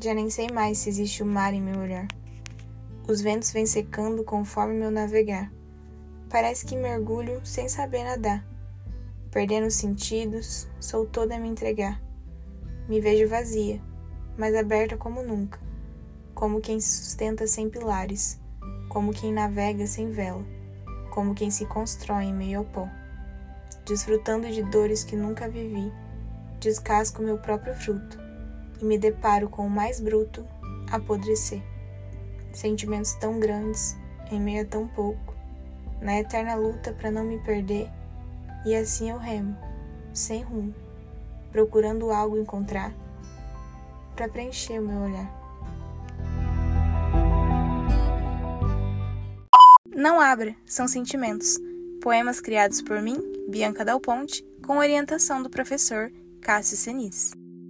Já nem sei mais se existe o mar em meu olhar. Os ventos vêm secando conforme meu navegar. Parece que mergulho sem saber nadar. Perdendo os sentidos, sou toda a me entregar. Me vejo vazia, mas aberta como nunca. Como quem se sustenta sem pilares, como quem navega sem vela, como quem se constrói em meio ao pó. Desfrutando de dores que nunca vivi, descasco meu próprio fruto e me deparo com o mais bruto apodrecer. Sentimentos tão grandes em meio a tão pouco, na eterna luta para não me perder, e assim eu remo, sem rumo, procurando algo encontrar para preencher o meu olhar. Não abra, são sentimentos. Poemas criados por mim, Bianca Dal Ponte, com orientação do professor Cássio Senis.